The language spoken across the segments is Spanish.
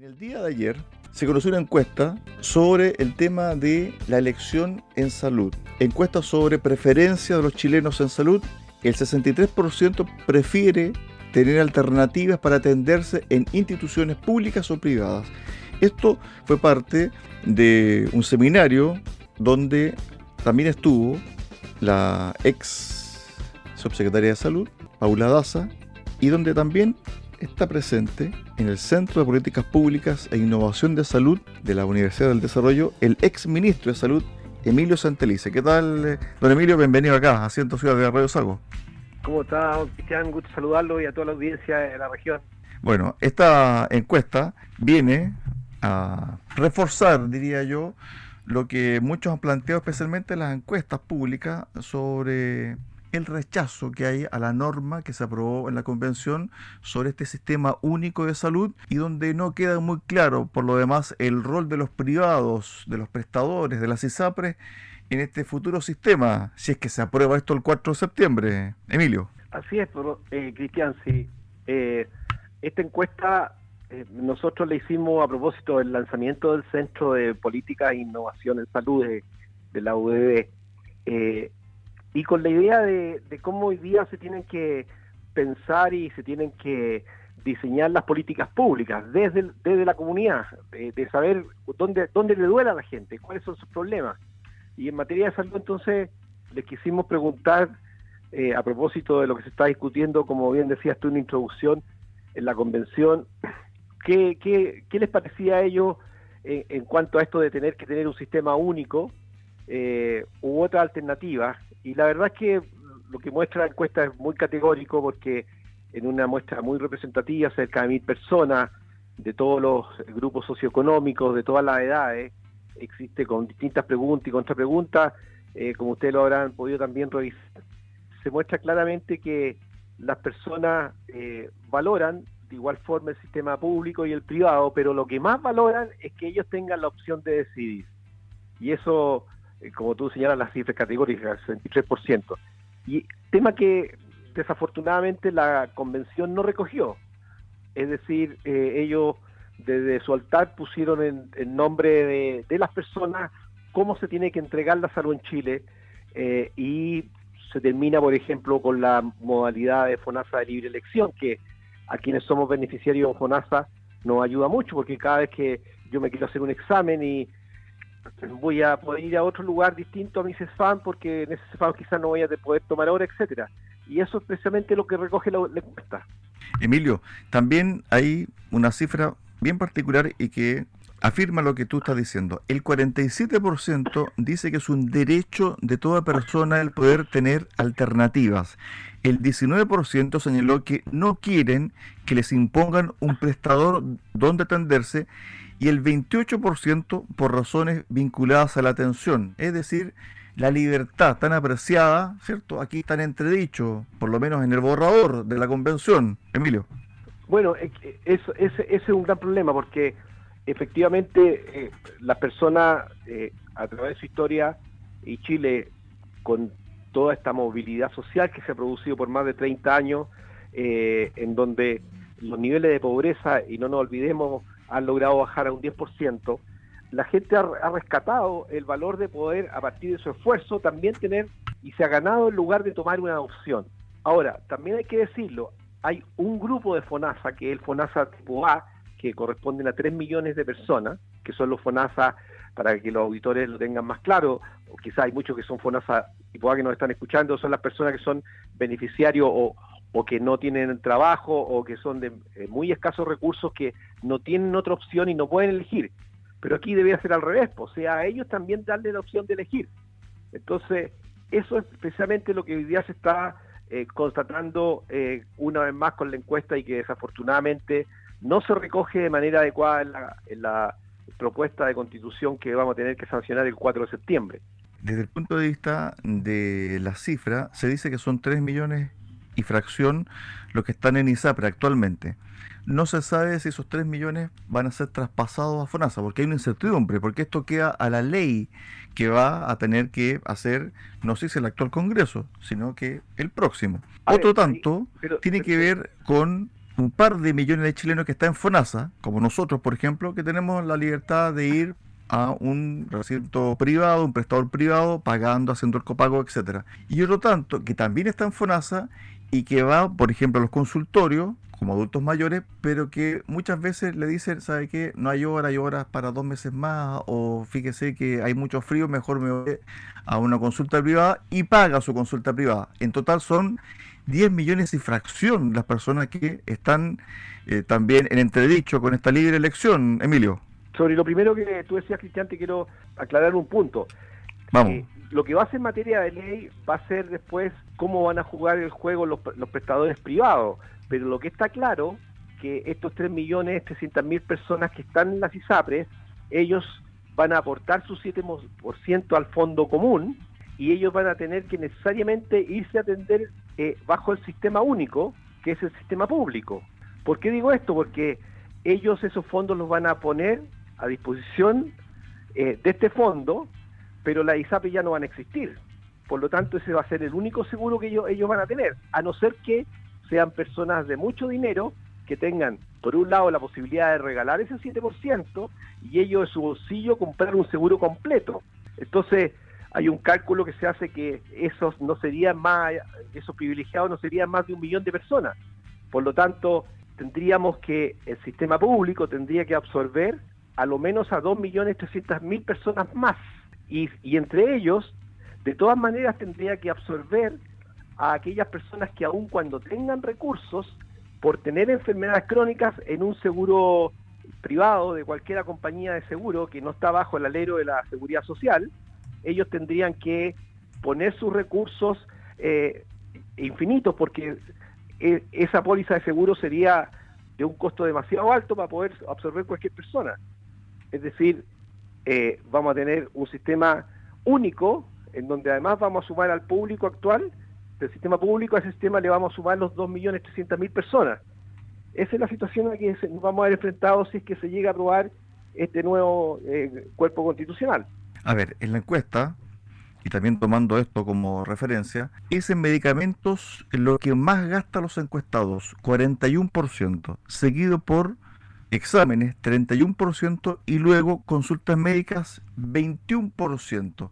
En el día de ayer se conoció una encuesta sobre el tema de la elección en salud. Encuesta sobre preferencia de los chilenos en salud. El 63% prefiere tener alternativas para atenderse en instituciones públicas o privadas. Esto fue parte de un seminario donde también estuvo la ex subsecretaria de Salud, Paula Daza, y donde también está presente en el Centro de Políticas Públicas e Innovación de Salud de la Universidad del Desarrollo el ex ministro de Salud, Emilio Santelice. ¿Qué tal, eh, don Emilio? Bienvenido acá, a Ciento Ciudad de Radio Sago. ¿Cómo está, Cristian? Gusto saludarlo y a toda la audiencia de la región. Bueno, esta encuesta viene a reforzar, diría yo, lo que muchos han planteado, especialmente en las encuestas públicas, sobre el rechazo que hay a la norma que se aprobó en la convención sobre este sistema único de salud y donde no queda muy claro, por lo demás, el rol de los privados, de los prestadores, de las ISAPRES en este futuro sistema, si es que se aprueba esto el 4 de septiembre. Emilio. Así es, eh, Cristian, sí. Eh, esta encuesta eh, nosotros le hicimos a propósito del lanzamiento del Centro de Política e Innovación en Salud de, de la UDB. Eh, y con la idea de, cómo hoy día se tienen que pensar y se tienen que diseñar las políticas públicas desde, desde la comunidad, de, saber dónde, dónde le duele a la gente, cuáles son sus problemas. Y en materia de salud, entonces, les quisimos preguntar, eh, a propósito de lo que se está discutiendo, como bien decías tú en la introducción, en la convención, ¿qué, qué, qué les parecía a ellos en, en, cuanto a esto de tener que tener un sistema único eh, u otra alternativa y la verdad es que lo que muestra la encuesta es muy categórico porque en una muestra muy representativa, cerca de mil personas, de todos los grupos socioeconómicos, de todas las edades, existe con distintas preguntas y contrapreguntas, eh, como ustedes lo habrán podido también revisar, se muestra claramente que las personas eh, valoran de igual forma el sistema público y el privado, pero lo que más valoran es que ellos tengan la opción de decidir. Y eso como tú señalas, las cifras categóricas, 63%. Y tema que desafortunadamente la convención no recogió. Es decir, eh, ellos desde su altar pusieron en, nombre de, las personas cómo se tiene que entregar la salud en Chile eh, y se termina, por ejemplo, con la modalidad de FONASA de libre elección, que a quienes somos beneficiarios de FONASA nos ayuda mucho, porque cada vez que yo me quiero hacer un examen y voy a poder ir a otro lugar distinto a mi CESFAM porque en ese CESFAM quizás no voy a poder tomar ahora, etcétera. Y eso es precisamente lo que recoge la, encuesta. Emilio, también hay una cifra bien particular y que afirma lo que tú estás diciendo. El 47% dice que es un derecho de toda persona el poder tener alternativas. El 19% señaló que no quieren que les impongan un prestador donde atenderse y el 28% por razones vinculadas a la atención, es decir, la libertad tan apreciada, ¿cierto? Aquí tan entredicho, por lo menos en el borrador de la convención. Emilio. Bueno, eso, ese, es un gran problema porque efectivamente eh, las personas eh, a través de su historia y Chile con toda esta movilidad social que se ha producido por más de 30 años, eh, en donde los niveles de pobreza, y no nos olvidemos, han logrado bajar a un 10%, la gente ha, rescatado el valor de poder, a partir de su esfuerzo, también tener y se ha ganado el lugar de tomar una opción. Ahora, también hay que decirlo, hay un grupo de FONASA, que es el FONASA tipo A, que corresponden a 3 millones de personas, que son los FONASA, para que los auditores lo tengan más claro, o quizá hay muchos que son FONASA tipo A que nos están escuchando, son las personas que son beneficiarios o, o que no tienen trabajo o que son de eh, muy escasos recursos que no tienen otra opción y no pueden elegir. Pero aquí debería ser al revés, o sea, a ellos también darle la opción de elegir. Entonces, eso es precisamente lo que hoy día se está eh, constatando eh, una vez más con la encuesta y que desafortunadamente no se recoge de manera adecuada en la, en la propuesta de constitución que vamos a tener que sancionar el 4 de septiembre. Desde el punto de vista de la cifra, se dice que son 3 millones y fracción los que están en ISAPRE actualmente. No se sabe si esos 3 millones van a ser traspasados a FONASA, porque hay una incertidumbre, porque esto queda a la ley que va a tener que hacer, no sé si el actual Congreso, sino que el próximo. Otro tanto tiene que ver con un par de millones de chilenos que están en FONASA, como nosotros, por ejemplo, que tenemos la libertad de ir a un recinto privado, un prestador privado, pagando, haciendo el copago, etcétera. Y otro tanto que también está en FONASA y que va, por ejemplo, a los consultorios como adultos mayores, pero que muchas veces le dicen, ¿sabe qué? No hay hora, hay horas para dos meses más, o fíjese que hay mucho frío, mejor me voy a una consulta privada y paga su consulta privada. En total son 10 millones y fracción las personas que están eh, también en entredicho con esta libre elección, Emilio. Sobre lo primero que tú decías, Cristian, te quiero aclarar un punto. Eh, lo que va a ser materia de ley va a ser después cómo van a jugar el juego los, prestadores privados. Pero lo que está claro que estos 3.300.000 personas que están en las ISAPRES, ellos van a aportar su 7% al fondo común y ellos van a tener que necesariamente irse a atender eh, bajo el sistema único, que es el sistema público. ¿Por qué digo esto? Porque ellos esos fondos los van a poner a disposición eh, de este fondo, pero las ISAPRES ya no van a existir. Por lo tanto, ese va a ser el único seguro que ellos, ellos van a tener, a no ser que sean personas de mucho dinero que tengan, por un lado, la posibilidad de regalar ese 7% y ellos de su bolsillo comprar un seguro completo. Entonces, hay un cálculo que se hace que esos no serían más, esos privilegiados no serían más de un millón de personas. Por lo tanto, tendríamos que, el sistema público tendría que absorber a lo menos a 2.300.000 personas más. Y, y entre ellos, de todas maneras, tendría que absorber a aquellas personas que aun cuando tengan recursos, por tener enfermedades crónicas en un seguro privado de cualquier compañía de seguro que no está bajo el alero de la seguridad social, ellos tendrían que poner sus recursos eh, infinitos porque e, esa póliza de seguro sería de un costo demasiado alto para poder absorber cualquier persona. Es decir, eh, vamos a tener un sistema único en donde además vamos a sumar al público actual del sistema público, a ese sistema le vamos a sumar los 2.300.000 personas. Esa es la situación a la que nos vamos a ver si es que se llega a aprobar este nuevo eh, cuerpo constitucional. A ver, en la encuesta, y también tomando esto como referencia, es en medicamentos lo que más gasta los encuestados, 41%, seguido por exámenes, 31%, y luego consultas médicas, 21%.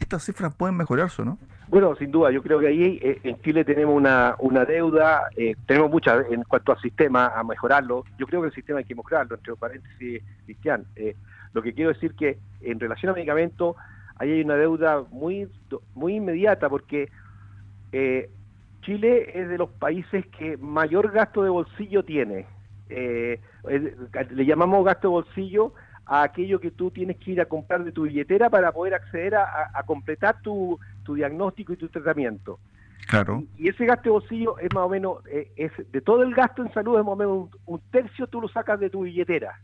Estas cifras pueden mejorarse, ¿no? Bueno, sin duda, yo creo que ahí eh, en Chile tenemos una, una deuda, eh, tenemos muchas en cuanto al sistema, a mejorarlo. Yo creo que el sistema hay que mejorarlo, entre paréntesis, Cristian. Eh, lo que quiero decir que en relación a medicamentos, ahí hay una deuda muy, muy inmediata porque Chile es de los países que mayor gasto de bolsillo tiene. Le llamamos gasto de bolsillo a aquello que tú tienes que ir a comprar de tu billetera para poder acceder a, completar tu, diagnóstico y tu tratamiento. Claro. Y, ese gasto de bolsillo es más o menos, eh, es de todo el gasto en salud, es más o menos un, tercio tú lo sacas de tu billetera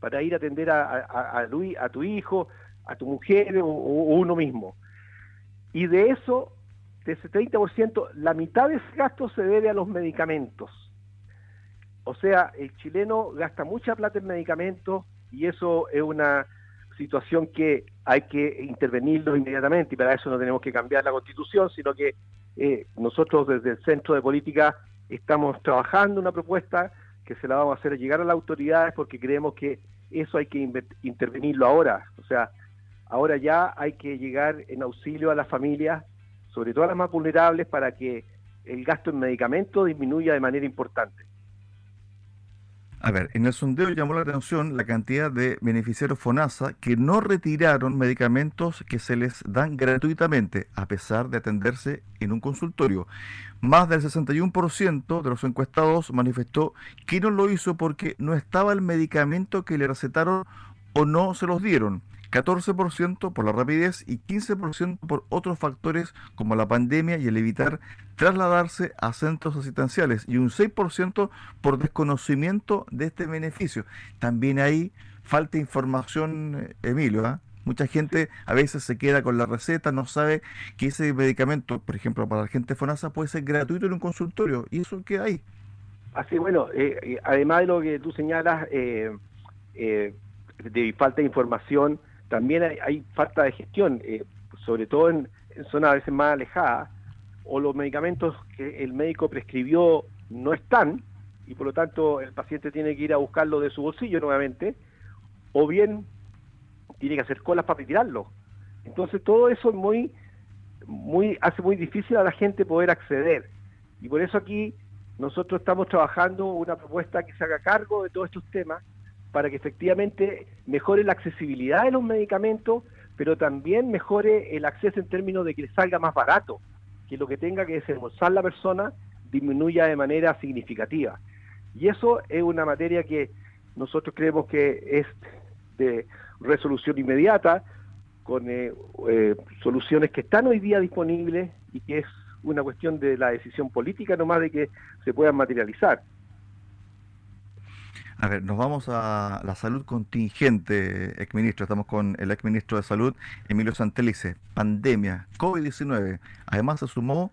para ir a atender a, a, a tu hijo, a tu mujer o, uno mismo. Y de eso, de ese 30%, la mitad de ese gasto se debe a los medicamentos. O sea, el chileno gasta mucha plata en medicamentos, y eso es una situación que hay que intervenirlo inmediatamente y para eso no tenemos que cambiar la constitución, sino que eh, nosotros desde el Centro de Política estamos trabajando una propuesta que se la vamos a hacer llegar a las autoridades porque creemos que eso hay que intervenirlo ahora, o sea, ahora ya hay que llegar en auxilio a las familias, sobre todo a las más vulnerables, para que el gasto en medicamentos disminuya de manera importante. A ver, en el sondeo llamó la atención la cantidad de beneficiarios FONASA que no retiraron medicamentos que se les dan gratuitamente, a pesar de atenderse en un consultorio. Más del 61% de los encuestados manifestó que no lo hizo porque no estaba el medicamento que le recetaron o no se los dieron. 14% por la rapidez y 15% por otros factores como la pandemia y el evitar trasladarse a centros asistenciales y un 6% por desconocimiento de este beneficio. También hay falta información, eh, Emilio. ¿ah? Mucha gente a veces se queda con la receta, no sabe que ese medicamento, por ejemplo, para la gente FONASA puede ser gratuito en un consultorio. ¿Y eso qué hay? Así, bueno, eh, eh, además de lo que tú señalas, de falta de información, también hay, falta de gestión, eh, sobre todo en, zonas a veces más alejadas, o los medicamentos que el médico prescribió no están y por lo tanto el paciente tiene que ir a buscarlo de su bolsillo nuevamente, o bien tiene que hacer colas para retirarlo. Entonces todo eso es muy, muy, hace muy difícil a la gente poder acceder. Y por eso aquí nosotros estamos trabajando una propuesta que se haga cargo de todos estos temas para que efectivamente mejore la accesibilidad de los medicamentos, pero también mejore el acceso en términos de que salga más barato, que lo que tenga que desembolsar la persona disminuya de manera significativa. Y eso es una materia que nosotros creemos que es de resolución inmediata, con eh, eh, soluciones que están hoy día disponibles y que es una cuestión de la decisión política nomás de que se puedan materializar. A ver, nos vamos a la salud contingente, exministro. Estamos con el exministro de Salud, Emilio Santelice. Pandemia, COVID-19. Además se sumó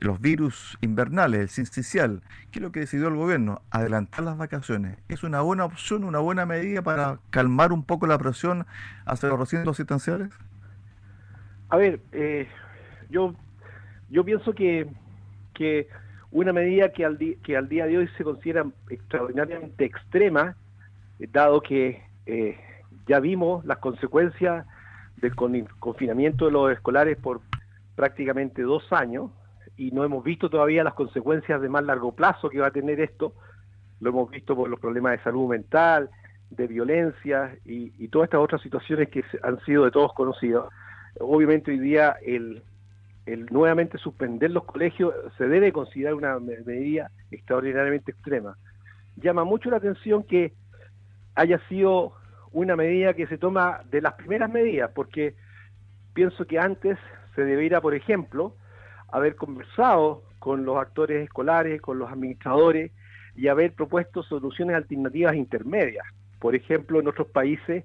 los virus invernales, el sincicial. ¿Qué es lo que decidió el gobierno? Adelantar las vacaciones. ¿Es una buena opción, una buena medida para calmar un poco la presión hacia los recintos asistenciales? A ver, eh, yo, yo pienso que, que una medida que al, que al día de hoy se considera extraordinariamente extrema, eh, dado que eh, ya vimos las consecuencias del confinamiento de los escolares por prácticamente dos años y no hemos visto todavía las consecuencias de más largo plazo que va a tener esto. Lo hemos visto por los problemas de salud mental, de violencia y, y todas estas otras situaciones que han sido de todos conocidos. Obviamente hoy día el, el nuevamente suspender los colegios se debe considerar una medida extraordinariamente extrema. Llama mucho la atención que haya sido una medida que se toma de las primeras medidas, porque pienso que antes se debería, por ejemplo, haber conversado con los actores escolares, con los administradores y haber propuesto soluciones alternativas intermedias. Por ejemplo, en otros países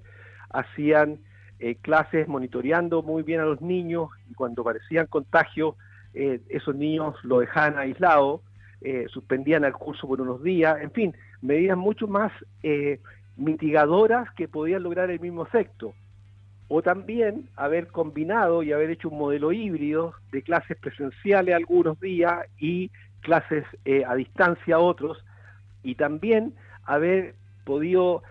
hacían eh, clases monitoreando muy bien a los niños y cuando parecían contagios, eh, esos niños lo dejaban aislado, eh, suspendían el curso por unos días, en fin, medidas mucho más mitigadoras que podían lograr el mismo efecto. O también haber combinado y haber hecho un modelo híbrido de clases presenciales algunos días y clases a distancia otros, y también haber podido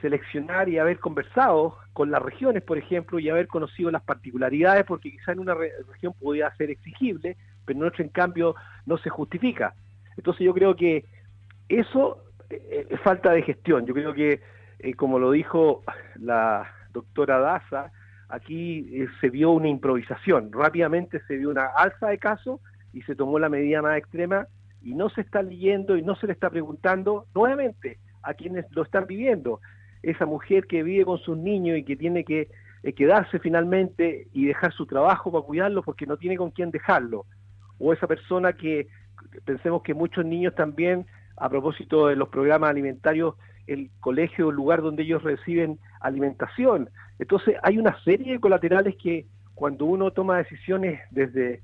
seleccionar y haber conversado con las regiones, por ejemplo, y haber conocido las particularidades, porque quizá en una región podía ser exigible, pero en otra, en cambio, no se justifica. Entonces yo creo que eso eh, es falta de gestión. Yo creo que, eh, como lo dijo la doctora Daza, aquí eh, se vio una improvisación. Rápidamente se vio una alza de casos y se tomó la medida más extrema y no se está leyendo y no se le está preguntando nuevamente a quienes lo están viviendo esa mujer que vive con sus niños y que tiene que eh, quedarse finalmente y dejar su trabajo para cuidarlo porque no tiene con quién dejarlo. O esa persona que, pensemos que muchos niños también, a propósito de los programas alimentarios, el colegio, el lugar donde ellos reciben alimentación. Entonces hay una serie de colaterales que cuando uno toma decisiones desde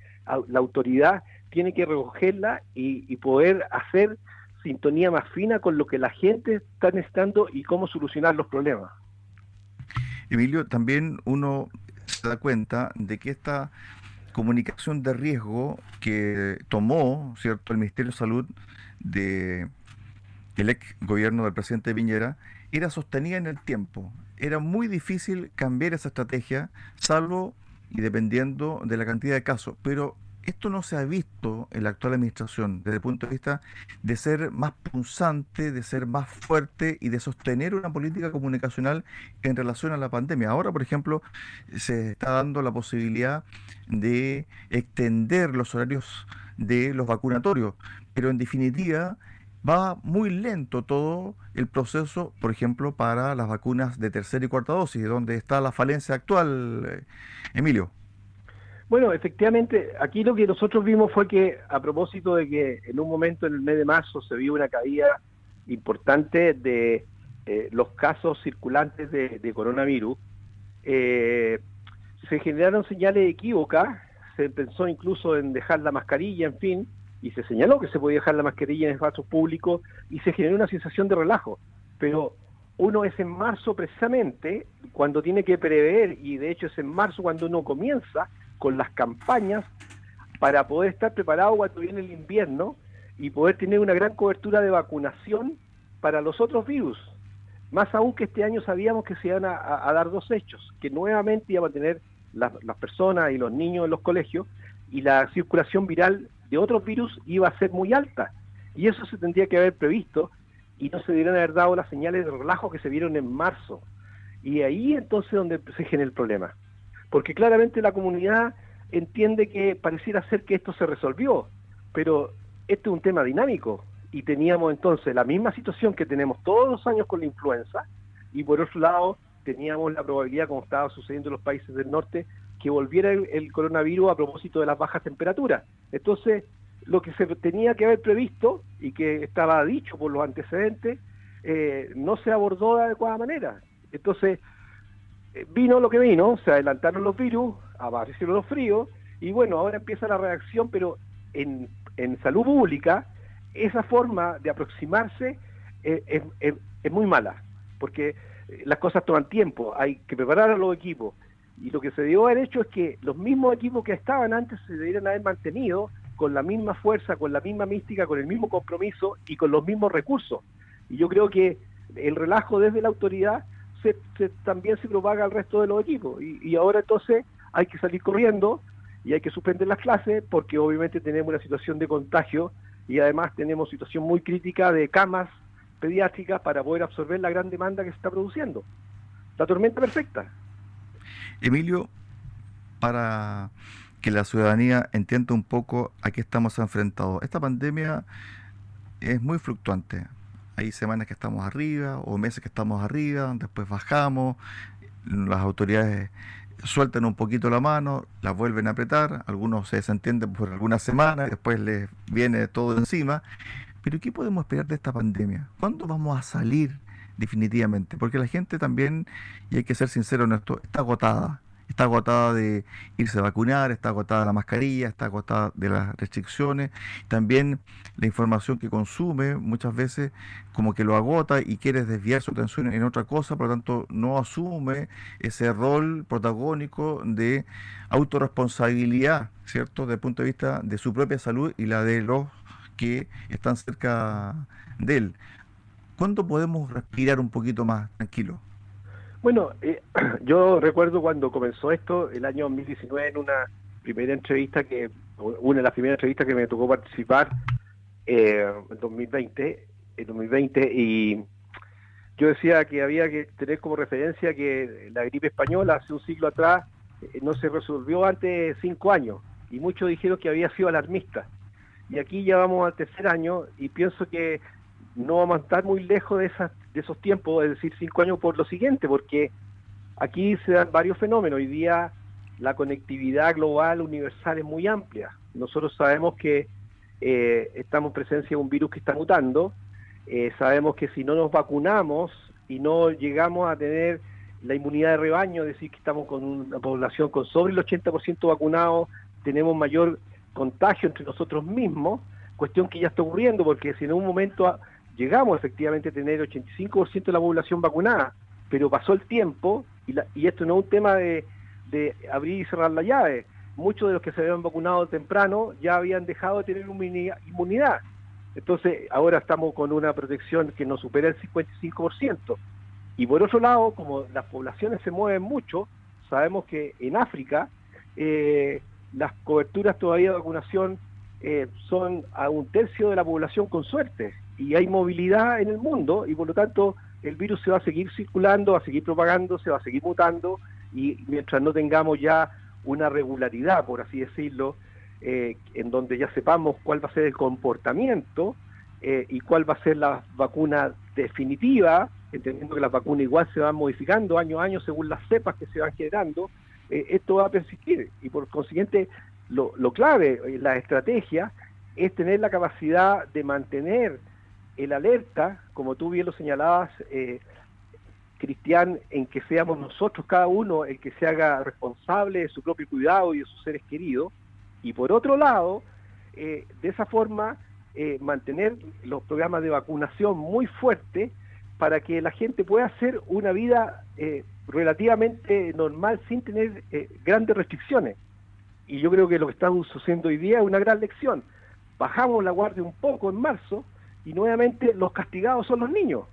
la autoridad, tiene que recogerla y, y poder hacer sintonía más fina con lo que la gente está necesitando y cómo solucionar los problemas. Emilio, también uno se da cuenta de que esta comunicación de riesgo que tomó cierto el Ministerio de Salud de el ex gobierno del presidente Viñera era sostenida en el tiempo. Era muy difícil cambiar esa estrategia, salvo y dependiendo de la cantidad de casos, pero esto no se ha visto en la actual administración desde el punto de vista de ser más punzante, de ser más fuerte y de sostener una política comunicacional en relación a la pandemia. Ahora, por ejemplo, se está dando la posibilidad de extender los horarios de los vacunatorios, pero en definitiva va muy lento todo el proceso, por ejemplo, para las vacunas de tercera y cuarta dosis, donde está la falencia actual, eh, Emilio. Bueno, efectivamente, aquí lo que nosotros vimos fue que a propósito de que en un momento en el mes de marzo se vio una caída importante de eh, los casos circulantes de, coronavirus, eh, se generaron señales equívocas, se pensó incluso en dejar la mascarilla, en fin, y se señaló que se podía dejar la mascarilla en espacios públicos y se generó una sensación de relajo. Pero uno es en marzo precisamente cuando tiene que prever, y de hecho es en marzo cuando uno comienza con las campañas para poder estar preparado cuando viene el invierno y poder tener una gran cobertura de vacunación para los otros virus. Más aún que este año sabíamos que se iban a, dar dos hechos, que nuevamente iban a tener las, personas y los niños en los colegios y la circulación viral de otros virus iba a ser muy alta. Y eso se tendría que haber previsto y no se debieron haber dado las señales de relajo que se vieron en marzo. Y ahí entonces donde se genera el problema. Porque claramente la comunidad entiende que pareciera ser que esto se resolvió, pero este es un tema dinámico y teníamos entonces la misma situación que tenemos todos los años con la influenza y por otro lado teníamos la probabilidad, como estaba sucediendo en los países del norte, que volviera el, coronavirus a propósito de las bajas temperaturas. Entonces, lo que se tenía que haber previsto y que estaba dicho por los antecedentes, eh, no se abordó de adecuada manera. Entonces, vino lo que vino, se adelantaron los virus, aparecieron los fríos, y bueno, ahora empieza la reacción, pero en, en salud pública, esa forma de aproximarse eh, es, muy mala, porque las cosas toman tiempo, hay que preparar a los equipos, y lo que se dio haber hecho es que los mismos equipos que estaban antes se debieran haber mantenido con la misma fuerza, con la misma mística, con el mismo compromiso y con los mismos recursos. Y yo creo que el relajo desde la autoridad se, también se propaga al resto de los equipos. Y, ahora entonces hay que salir corriendo y hay que suspender las clases porque obviamente tenemos una situación de contagio y además tenemos situación muy crítica de camas pediátricas para poder absorber la gran demanda que se está produciendo. La tormenta perfecta. Emilio, para que la ciudadanía entienda un poco a qué estamos enfrentados. Esta pandemia es muy fluctuante. Hay semanas que estamos arriba o meses que estamos arriba, después bajamos, las autoridades sueltan un poquito la mano, la vuelven a apretar, algunos se desentienden por algunas semanas, después les viene todo encima. Pero ¿qué podemos esperar de esta pandemia? ¿Cuándo vamos a salir definitivamente? Porque la gente también, y hay que ser sincero en esto, está agotada está agotada de irse a vacunar, está agotada la mascarilla, está agotada de las restricciones, también la información que consume muchas veces como que lo agota y quiere desviar su atención en otra cosa, por lo tanto no asume ese rol protagónico de autorresponsabilidad, ¿cierto? Desde el punto de vista de su propia salud y la de los que están cerca de él. ¿Cuándo podemos respirar un poquito más tranquilo? Bueno, eh, yo recuerdo cuando comenzó esto, el año 2019, en una primera entrevista que, una de las primeras entrevistas que me tocó participar eh, en 2020, en 2020, y yo decía que había que tener como referencia que la gripe española hace un siglo atrás eh, no se resolvió antes de cinco años, y muchos dijeron que había sido alarmista. Y aquí ya vamos al tercer año, y pienso que no vamos a estar muy lejos de, esas, de esos tiempos, es decir, cinco años por lo siguiente, porque aquí se dan varios fenómenos. Hoy día la conectividad global universal es muy amplia. Nosotros sabemos que eh, estamos en presencia de un virus que está mutando. Eh, sabemos que si no nos vacunamos y no llegamos a tener la inmunidad de rebaño, es decir, que estamos con una población con sobre el 80% vacunado, tenemos mayor contagio entre nosotros mismos, cuestión que ya está ocurriendo, porque si en un momento llegamos efectivamente a tener 85% de la población vacunada, pero pasó el tiempo y, esto no es un tema de, abrir y cerrar la llave. Muchos de los que se habían vacunado temprano ya habían dejado de tener inmunidad. Entonces, ahora estamos con una protección que nos supera el 55%. Y por otro lado, como las poblaciones se mueven mucho, sabemos que en África eh, las coberturas todavía de vacunación eh, son a un tercio de la población con suerte y hay movilidad en el mundo y por lo tanto el virus se va a seguir circulando, va a seguir propagando, se va a seguir mutando y mientras no tengamos ya una regularidad, por así decirlo, eh, en donde ya sepamos cuál va a ser el comportamiento eh, y cuál va a ser la vacuna definitiva, entendiendo que las vacunas igual se van modificando año a año según las cepas que se van generando, eh, esto va a persistir. Y por consiguiente lo clave, la estrategia es tener la capacidad de mantener el alerta, como tú bien lo señalabas, eh, Cristian, en que seamos nosotros cada uno el que se haga responsable de su propio cuidado y de sus seres queridos, y por otro lado, eh, de esa forma, eh, mantener los programas de vacunación muy fuertes para que la gente pueda hacer una vida relativamente normal sin tener grandes restricciones. Y yo creo que lo que estamos sucediendo hoy día es una gran lección bajamos la guardia un poco en marzo y nuevamente los castigados son los niños,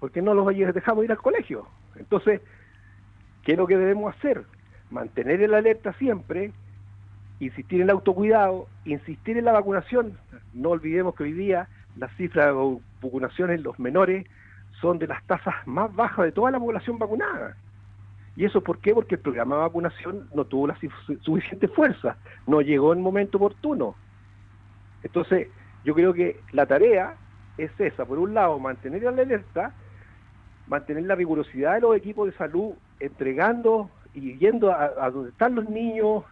porque no los dejamos ir al colegio. Entonces, ¿qué es lo que debemos hacer? Mantener el alerta siempre, insistir en el autocuidado, insistir en la vacunación. No olvidemos que hoy día las cifras de vacunación en los menores son de las tasas más bajas de toda la población vacunada. ¿Y eso por qué? Porque el programa de vacunación no tuvo la suficiente fuerza, no llegó en momento oportuno. Entonces, yo creo que la tarea es esa, por un lado, mantener la alerta, mantener la rigurosidad de los equipos de salud, entregando y yendo a, donde están los niños,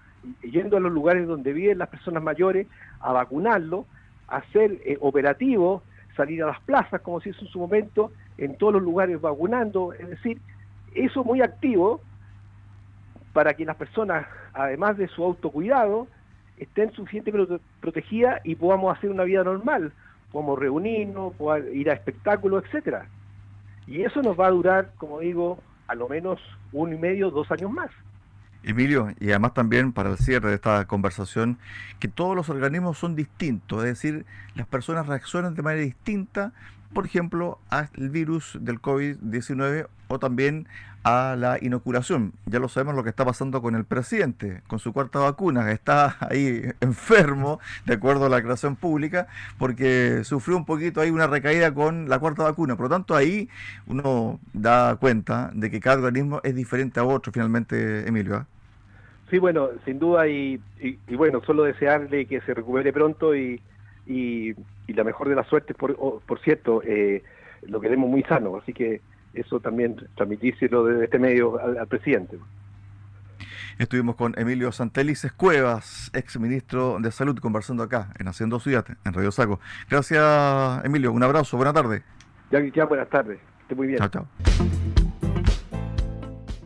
yendo a los lugares donde viven las personas mayores, a vacunarlos, a ser eh, operativos, salir a las plazas, como se hizo en su momento, en todos los lugares vacunando, es decir, eso muy activo para que las personas, además de su autocuidado, estén suficientemente protegidas y podamos hacer una vida normal, podamos reunirnos, podamos ir a espectáculos, etcétera. Y eso nos va a durar, como digo, a lo menos uno y medio, dos años más. Emilio, y además también para el cierre de esta conversación, que todos los organismos son distintos, es decir, las personas reaccionan de manera distinta, por ejemplo, al virus del COVID-19 o también a la inoculación. Ya lo sabemos lo que está pasando con el presidente, con su cuarta vacuna, está ahí enfermo, de acuerdo a la creación pública, porque sufrió un poquito ahí una recaída con la cuarta vacuna. Por lo tanto, ahí uno da cuenta de que cada organismo es diferente a otro, finalmente, Emilio. ¿ah? Sí, bueno, sin duda, y, bueno, solo desearle que se recupere pronto y, y, la mejor de las suertes, por, por cierto, eh, lo queremos muy sano, así que eso también transmitírselo desde este medio al, presidente. Estuvimos con Emilio Santelices Cuevas, ex ministro de Salud, conversando acá en Haciendo Ciudad, en Radio Saco. Gracias, Emilio. Un abrazo. Buena tarde. Ya, ya buenas tardes. Esté muy bien. Chao, chao.